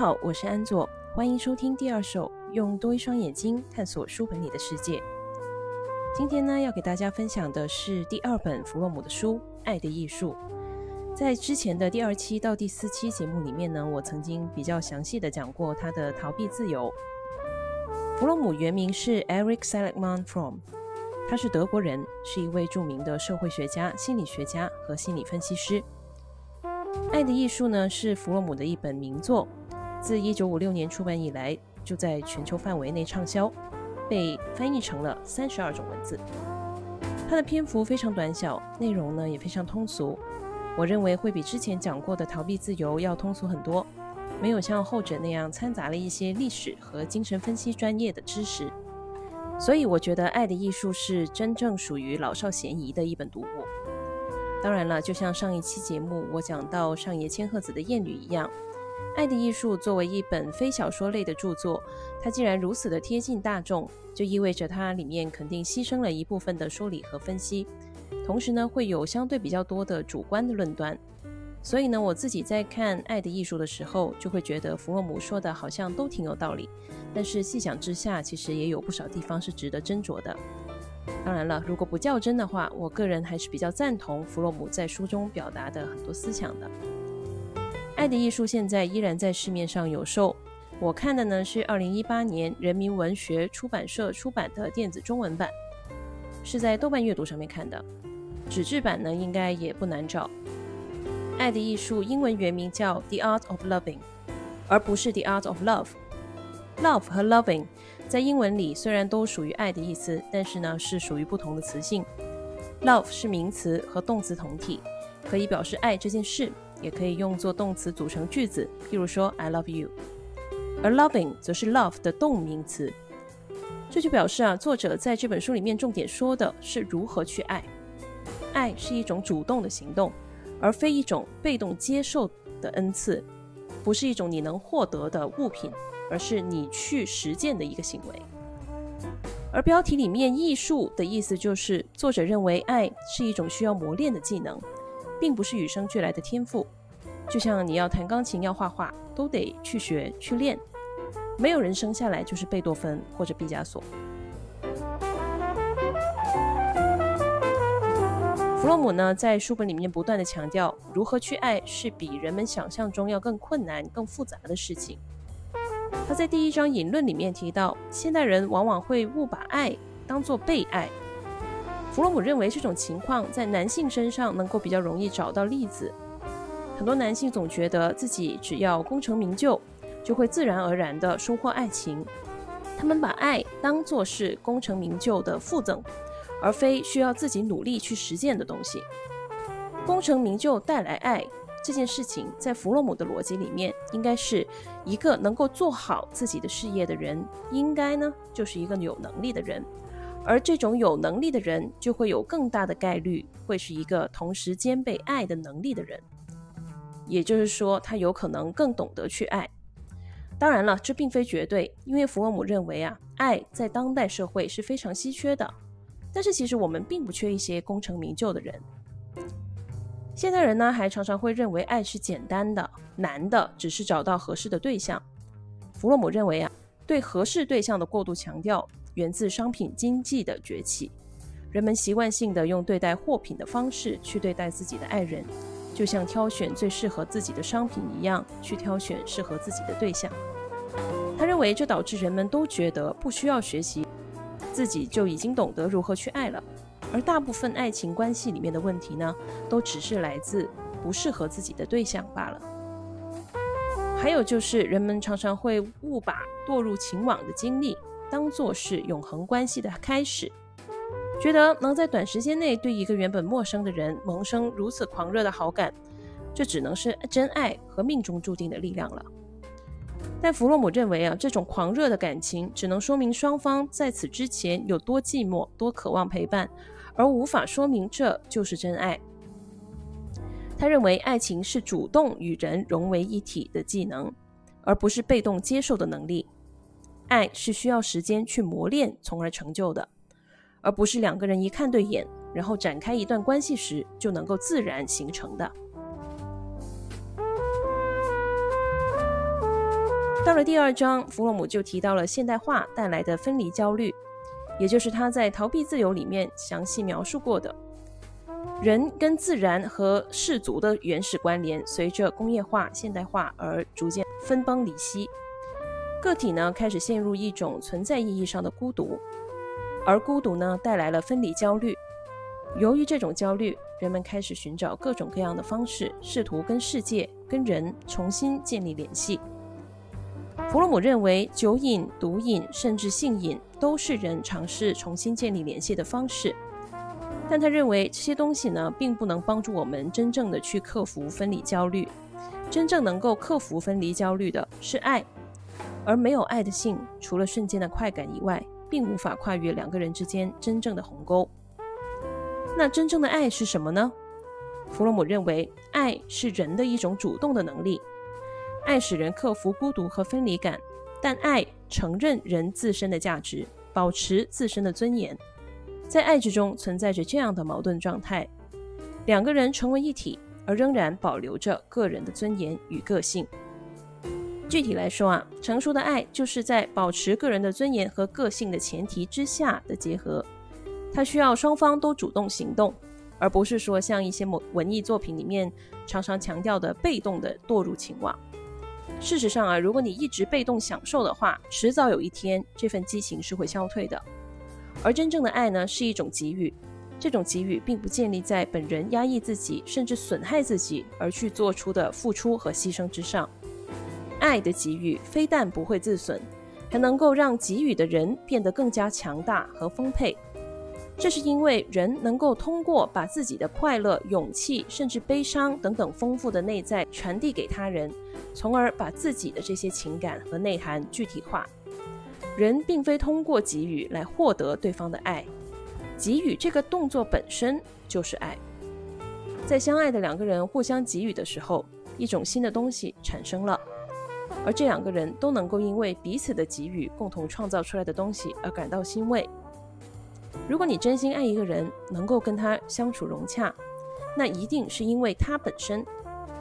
好，我是安佐，欢迎收听第二首，用多一双眼睛探索书本里的世界。今天呢，要给大家分享的是第二本弗洛姆的书《爱的艺术》。在之前的第二期到第四期节目里面呢，我曾经比较详细的讲过他的逃避自由。弗洛姆原名是 Eric Seligman From，他是德国人，是一位著名的社会学家、心理学家和心理分析师。《爱的艺术》呢是弗洛姆的一本名作，自1956年出版以来就在全球范围内畅销，被翻译成了三十二种文字。它的篇幅非常短小，内容呢也非常通俗。我认为会比之前讲过的逃避自由要通俗很多，没有像后者那样掺杂了一些历史和精神分析专业的知识。所以我觉得《爱的艺术》是真正属于老少咸宜的一本读物。当然了，就像上一期节目我讲到上野千鹤子的《艳女》一样，《爱的艺术》作为一本非小说类的著作，它既然如此的贴近大众，就意味着它里面肯定牺牲了一部分的说理和分析，同时呢，会有相对比较多的主观的论断。所以呢，我自己在看《爱的艺术》的时候，就会觉得弗洛姆说的好像都挺有道理，但是细想之下，其实也有不少地方是值得斟酌的。当然了，如果不较真的话，我个人还是比较赞同弗洛姆在书中表达的很多思想的。《爱的艺术》现在依然在市面上有售，我看的呢是二零一八年人民文学出版社出版的电子中文版，是在豆瓣阅读上面看的。纸质版呢应该也不难找。《爱的艺术》英文原名叫《The Art of Loving》，而不是《The Art of Love》。Love 和 Loving。在英文里，虽然都属于爱的意思，但是呢是属于不同的词性。Love 是名词和动词同体，可以表示爱这件事，也可以用作动词组成句子，譬如说 I love you。而 loving 则是 love 的动名词，这就表示啊，作者在这本书里面重点说的是如何去爱。爱是一种主动的行动，而非一种被动接受的恩赐，不是一种你能获得的物品。而是你去实践的一个行为。而标题里面“艺术”的意思就是，作者认为爱是一种需要磨练的技能，并不是与生俱来的天赋。就像你要弹钢琴、要画画，都得去学去练。没有人生下来就是贝多芬或者毕加索。弗洛姆呢，在书本里面不断的强调，如何去爱是比人们想象中要更困难、更复杂的事情。他在第一章引论里面提到，现代人往往会误把爱当作被爱。弗洛姆认为这种情况在男性身上能够比较容易找到例子。很多男性总觉得自己只要功成名就，就会自然而然地收获爱情。他们把爱当作是功成名就的附赠，而非需要自己努力去实践的东西。功成名就带来爱。这件事情在弗洛姆的逻辑里面，应该是一个能够做好自己的事业的人，应该呢就是一个有能力的人，而这种有能力的人，就会有更大的概率会是一个同时兼备爱的能力的人，也就是说，他有可能更懂得去爱。当然了，这并非绝对，因为弗洛姆认为啊，爱在当代社会是非常稀缺的，但是其实我们并不缺一些功成名就的人。现代人呢，还常常会认为爱是简单的，难的只是找到合适的对象。弗洛姆认为啊，对合适对象的过度强调，源自商品经济的崛起。人们习惯性的用对待货品的方式去对待自己的爱人，就像挑选最适合自己的商品一样，去挑选适合自己的对象。他认为这导致人们都觉得不需要学习，自己就已经懂得如何去爱了。而大部分爱情关系里面的问题呢，都只是来自不适合自己的对象罢了。还有就是，人们常常会误把堕入情网的经历当做是永恒关系的开始，觉得能在短时间内对一个原本陌生的人萌生如此狂热的好感，这只能是真爱和命中注定的力量了。但弗洛姆认为啊，这种狂热的感情只能说明双方在此之前有多寂寞、多渴望陪伴。而无法说明这就是真爱。他认为爱情是主动与人融为一体的技能，而不是被动接受的能力。爱是需要时间去磨练，从而成就的，而不是两个人一看对眼，然后展开一段关系时就能够自然形成的。到了第二章，弗洛姆就提到了现代化带来的分离焦虑，也就是他在《逃避自由》里面详细描述过的。人跟自然和氏族的原始关联，随着工业化、现代化而逐渐分崩离析。个体呢，开始陷入一种存在意义上的孤独，而孤独呢，带来了分离焦虑。由于这种焦虑，人们开始寻找各种各样的方式，试图跟世界、跟人重新建立联系。弗洛姆认为，酒瘾、毒瘾，甚至性瘾，都是人尝试重新建立联系的方式。但他认为这些东西呢，并不能帮助我们真正的去克服分离焦虑。真正能够克服分离焦虑的是爱，而没有爱的性，除了瞬间的快感以外，并无法跨越两个人之间真正的鸿沟。那真正的爱是什么呢？弗洛姆认为，爱是人的一种主动的能力，爱使人克服孤独和分离感，但爱承认人自身的价值，保持自身的尊严。在爱之中存在着这样的矛盾状态：两个人成为一体，而仍然保留着个人的尊严与个性。具体来说啊，成熟的爱就是在保持个人的尊严和个性的前提之下的结合。它需要双方都主动行动，而不是说像一些文文艺作品里面常常强调的被动的堕入情网。事实上啊，如果你一直被动享受的话，迟早有一天这份激情是会消退的。而真正的爱呢，是一种给予。这种给予并不建立在本人压抑自己，甚至损害自己而去做出的付出和牺牲之上。爱的给予非但不会自损，还能够让给予的人变得更加强大和丰沛。这是因为人能够通过把自己的快乐、勇气，甚至悲伤等等丰富的内在传递给他人，从而把自己的这些情感和内涵具体化。人并非通过给予来获得对方的爱，给予这个动作本身就是爱。在相爱的两个人互相给予的时候，一种新的东西产生了，而这两个人都能够因为彼此的给予，共同创造出来的东西而感到欣慰。如果你真心爱一个人，能够跟他相处融洽，那一定是因为他本身，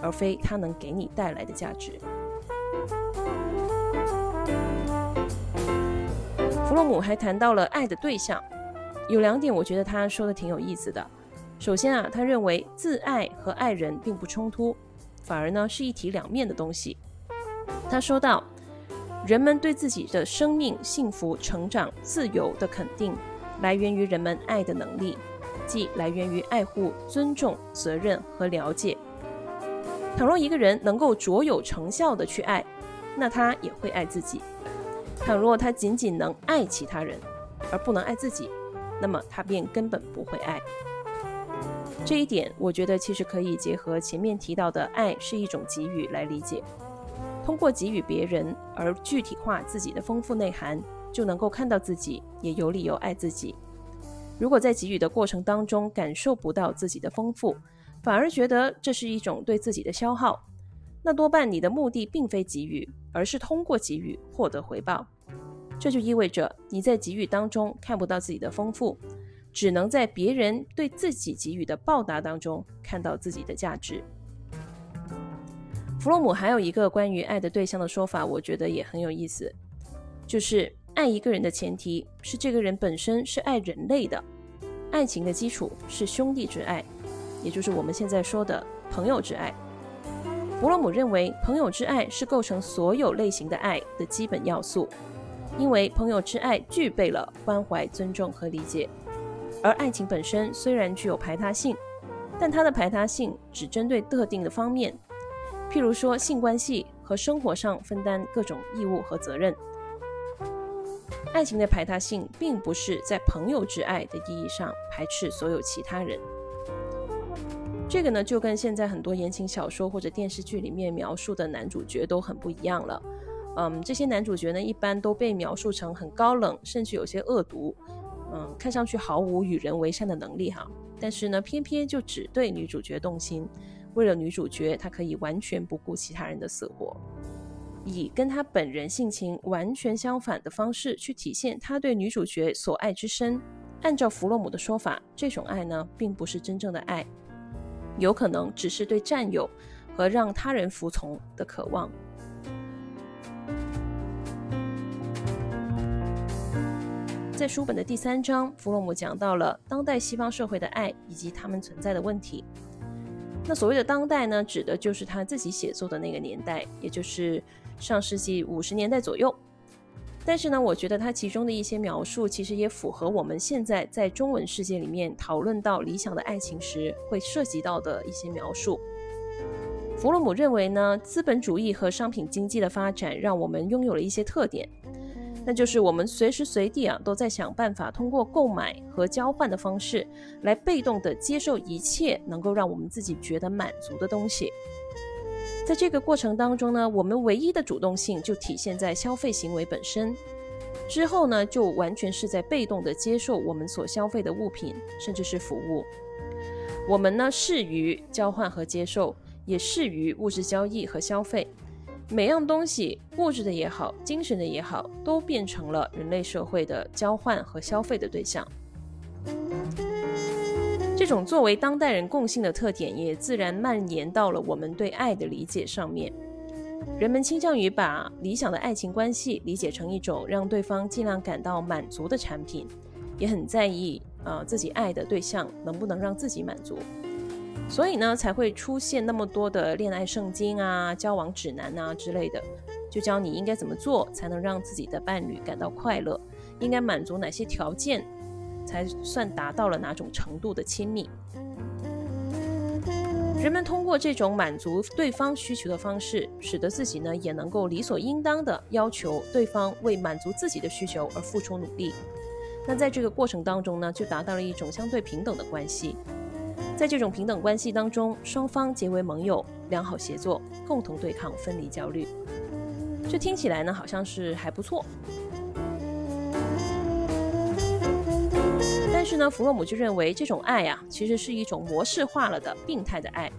而非他能给你带来的价值。弗洛姆还谈到了爱的对象，有两点我觉得他说的挺有意思的。首先啊，他认为自爱和爱人并不冲突，反而呢是一体两面的东西。他说道：“人们对自己的生命、幸福、成长、自由的肯定，来源于人们爱的能力，即来源于爱护、尊重、责任和了解。倘若一个人能够卓有成效的去爱，那他也会爱自己。”倘若他仅仅能爱其他人，而不能爱自己，那么他便根本不会爱。这一点，我觉得其实可以结合前面提到的“爱是一种给予”来理解。通过给予别人而具体化自己的丰富内涵，就能够看到自己，也有理由爱自己。如果在给予的过程当中感受不到自己的丰富，反而觉得这是一种对自己的消耗。那多半你的目的并非给予，而是通过给予获得回报。这就意味着你在给予当中看不到自己的丰富，只能在别人对自己给予的报答当中看到自己的价值。弗洛姆还有一个关于爱的对象的说法，我觉得也很有意思，就是爱一个人的前提是这个人本身是爱人类的，爱情的基础是兄弟之爱，也就是我们现在说的朋友之爱。弗洛姆认为，朋友之爱是构成所有类型的爱的基本要素，因为朋友之爱具备了关怀、尊重和理解。而爱情本身虽然具有排他性，但它的排他性只针对特定的方面，譬如说性关系和生活上分担各种义务和责任。爱情的排他性并不是在朋友之爱的意义上排斥所有其他人。这个呢，就跟现在很多言情小说或者电视剧里面描述的男主角都很不一样了。嗯，这些男主角呢，一般都被描述成很高冷，甚至有些恶毒，嗯，看上去毫无与人为善的能力哈。但是呢，偏偏就只对女主角动心，为了女主角他可以完全不顾其他人的死活。以跟他本人性情完全相反的方式去体现他对女主角所爱之深按照弗洛姆的说法这种爱呢并不是真正的爱有可能只是对占有和让他人服从的渴望。在书本的第三章弗洛姆讲到了当代西方社会的爱以及他们存在的问题那所谓的当代呢，指的就是他自己写作的那个年代，也就是上世纪五十年代左右。但是呢，我觉得他其中的一些描述，其实也符合我们现在在中文世界里面讨论到理想的爱情时会涉及到的一些描述。弗洛姆认为呢，资本主义和商品经济的发展让我们拥有了一些特点，那就是我们随时随地啊都在想办法通过购买和交换的方式来被动的接受一切能够让我们自己觉得满足的东西。在这个过程当中呢，我们唯一的主动性就体现在消费行为本身。之后呢，就完全是在被动的接受我们所消费的物品，甚至是服务。我们呢，适于交换和接受，也适于物质交易和消费。每样东西，物质的也好，精神的也好，都变成了人类社会的交换和消费的对象。这种作为当代人共性的特点，也自然蔓延到了我们对爱的理解上面。人们倾向于把理想的爱情关系理解成一种让对方尽量感到满足的产品，也很在意啊自己爱的对象能不能让自己满足。所以呢，才会出现那么多的恋爱圣经啊、交往指南啊之类的，就教你应该怎么做才能让自己的伴侣感到快乐，应该满足哪些条件。才算达到了哪种程度的亲密？人们通过这种满足对方需求的方式，使得自己呢也能够理所应当的要求对方为满足自己的需求而付出努力。那在这个过程当中呢，就达到了一种相对平等的关系。在这种平等关系当中，双方结为盟友，良好协作，共同对抗分离焦虑。这听起来呢，好像是还不错。但是呢，弗洛姆就认为这种爱啊，其实是一种模式化了的病态的爱，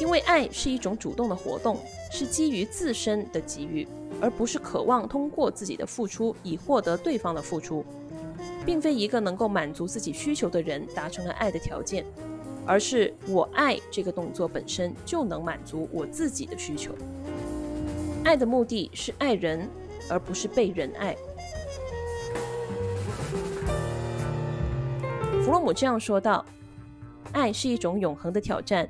因为爱是一种主动的活动，是基于自身的给予，而不是渴望通过自己的付出以获得对方的付出，并非一个能够满足自己需求的人达成了爱的条件，而是我爱这个动作本身就能满足我自己的需求。爱的目的是爱人，而不是被人爱。弗洛姆这样说道：“爱是一种永恒的挑战，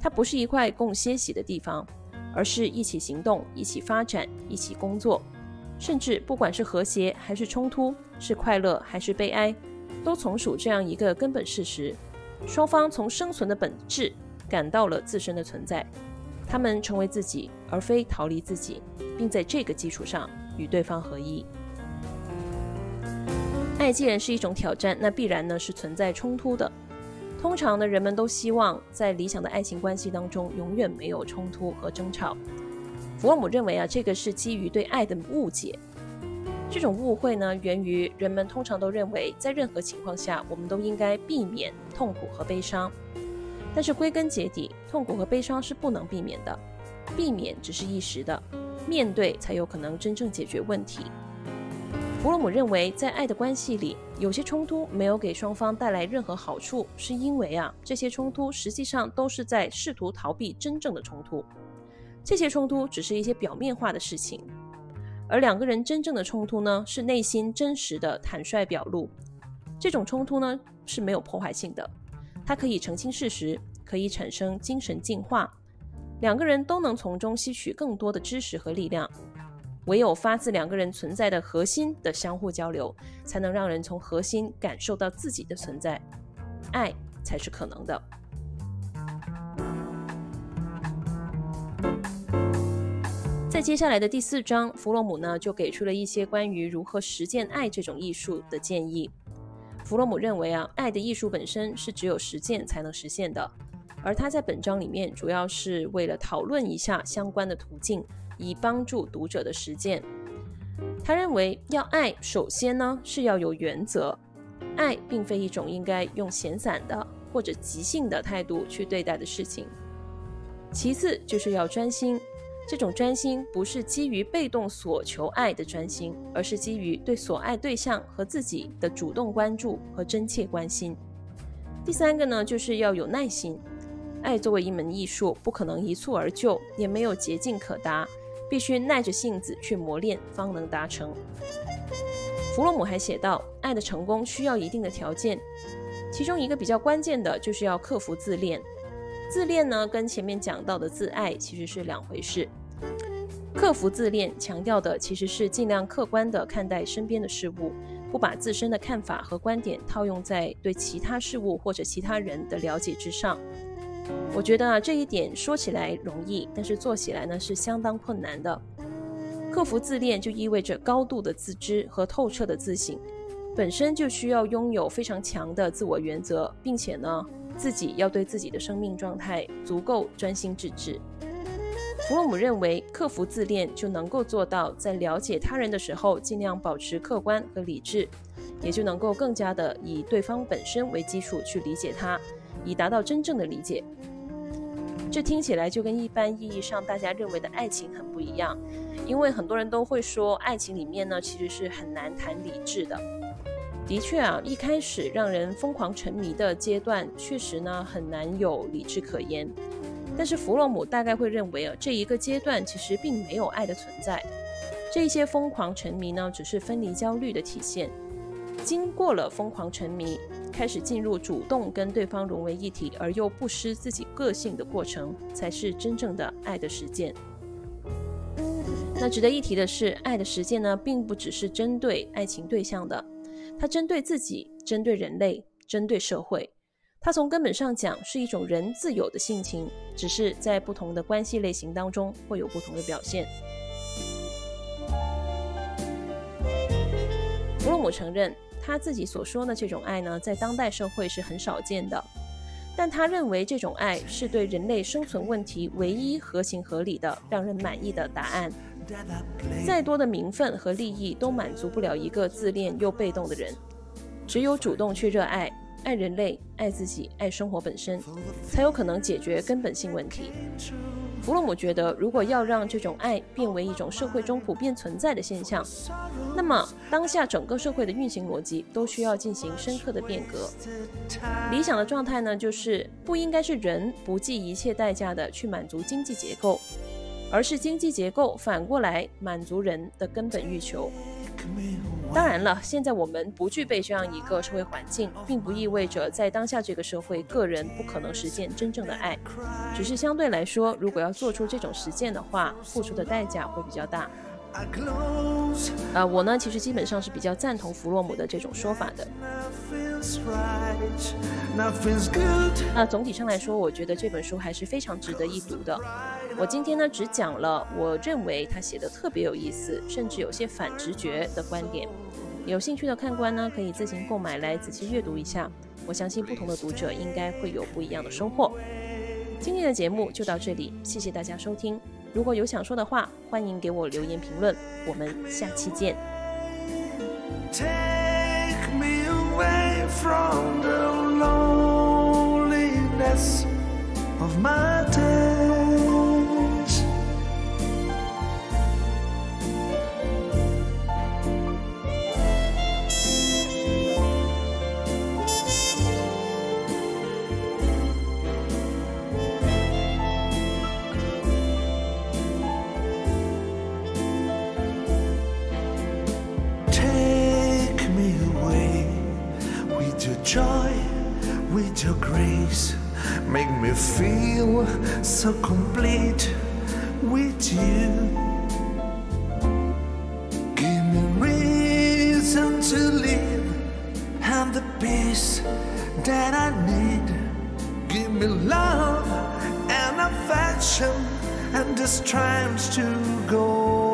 它不是一块供歇息的地方，而是一起行动、一起发展、一起工作，甚至不管是和谐还是冲突，是快乐还是悲哀，都从属这样一个根本事实：双方从生存的本质感到了自身的存在，他们成为自己，而非逃离自己，并在这个基础上与对方合一。”爱既然是一种挑战，那必然呢是存在冲突的。通常呢，人们都希望在理想的爱情关系当中永远没有冲突和争吵。弗洛姆认为啊，这个是基于对爱的误解。这种误会呢，源于人们通常都认为，在任何情况下，我们都应该避免痛苦和悲伤。但是归根结底，痛苦和悲伤是不能避免的，避免只是一时的，面对才有可能真正解决问题。弗洛姆认为，在爱的关系里，有些冲突没有给双方带来任何好处，是因为啊，这些冲突实际上都是在试图逃避真正的冲突。这些冲突只是一些表面化的事情，而两个人真正的冲突呢，是内心真实的坦率表露。这种冲突呢是没有破坏性的，它可以澄清事实，可以产生精神进化，两个人都能从中吸取更多的知识和力量。唯有发自两个人存在的核心的相互交流，才能让人从核心感受到自己的存在，爱才是可能的。在接下来的第四章，弗洛姆呢就给出了一些关于如何实践爱这种艺术的建议。弗洛姆认为啊，爱的艺术本身是只有实践才能实现的，而他在本章里面主要是为了讨论一下相关的途径。以帮助读者的实践。他认为，要爱，首先呢是要有原则。爱并非一种应该用闲散的或者即兴的态度去对待的事情。其次就是要专心。这种专心不是基于被动索求爱的专心，而是基于对所爱对象和自己的主动关注和真切关心。第三个呢，就是要有耐心。爱作为一门艺术，不可能一蹴而就，也没有捷径可达。必须耐着性子去磨练，方能达成。弗洛姆还写道，爱的成功需要一定的条件，其中一个比较关键的就是要克服自恋。自恋呢，跟前面讲到的自爱其实是两回事。克服自恋强调的其实是尽量客观地看待身边的事物，不把自身的看法和观点套用在对其他事物或者其他人的了解之上。我觉得啊，这一点说起来容易，但是做起来呢是相当困难的。克服自恋就意味着高度的自知和透彻的自省，本身就需要拥有非常强的自我原则，并且呢，自己要对自己的生命状态足够专心致志。弗洛姆认为，克服自恋就能够做到在了解他人的时候，尽量保持客观和理智，也就能够更加的以对方本身为基础去理解他，以达到真正的理解。这听起来就跟一般意义上大家认为的爱情很不一样，因为很多人都会说，爱情里面呢其实是很难谈理智的。的确啊，一开始让人疯狂沉迷的阶段，确实呢很难有理智可言。但是弗洛姆大概会认为啊，这一个阶段其实并没有爱的存在，这一些疯狂沉迷呢只是分离焦虑的体现。经过了疯狂沉迷。开始进入主动跟对方融为一体，而又不失自己个性的过程，才是真正的爱的实践。那值得一提的是，爱的实践呢，并不只是针对爱情对象的，它针对自己，针对人类，针对社会。它从根本上讲是一种人自有的性情，只是在不同的关系类型当中会有不同的表现。弗洛姆承认。他自己所说的这种爱呢，在当代社会是很少见的，但他认为这种爱是对人类生存问题唯一合情合理的、让人满意的答案。再多的名分和利益都满足不了一个自恋又被动的人，只有主动去热爱。爱人类，爱自己，爱生活本身，才有可能解决根本性问题。弗洛姆觉得，如果要让这种爱变为一种社会中普遍存在的现象，那么当下整个社会的运行逻辑都需要进行深刻的变革。理想的状态呢，就是不应该是人不计一切代价的去满足经济结构，而是经济结构反过来满足人的根本欲求。当然了，现在我们不具备这样一个社会环境，并不意味着在当下这个社会，个人不可能实现真正的爱。只是相对来说，如果要做出这种实践的话，付出的代价会比较大。呃，我呢，其实基本上是比较赞同弗洛姆的这种说法的。那总体上来说，我觉得这本书还是非常值得一读的。我今天呢，只讲了我认为他写的特别有意思，甚至有些反直觉的观点。有兴趣的看官呢，可以自行购买来仔细阅读一下。我相信不同的读者应该会有不一样的收获。今天的节目就到这里，谢谢大家收听。如果有想说的话欢迎给我留言评论我们下期见。Take me away from the loneliness of my peace that I need. Give me love and affection and the strength to go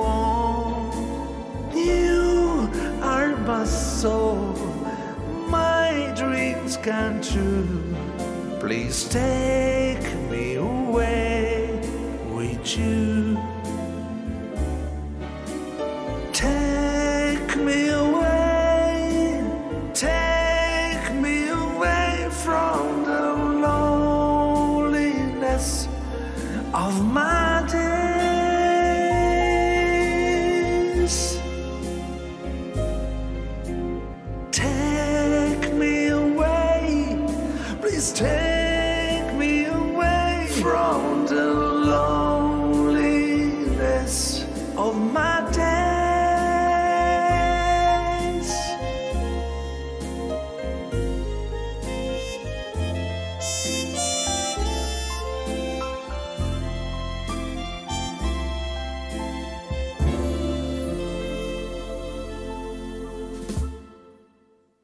on. You are my soul, my dreams come true. Please take me away with you. Of my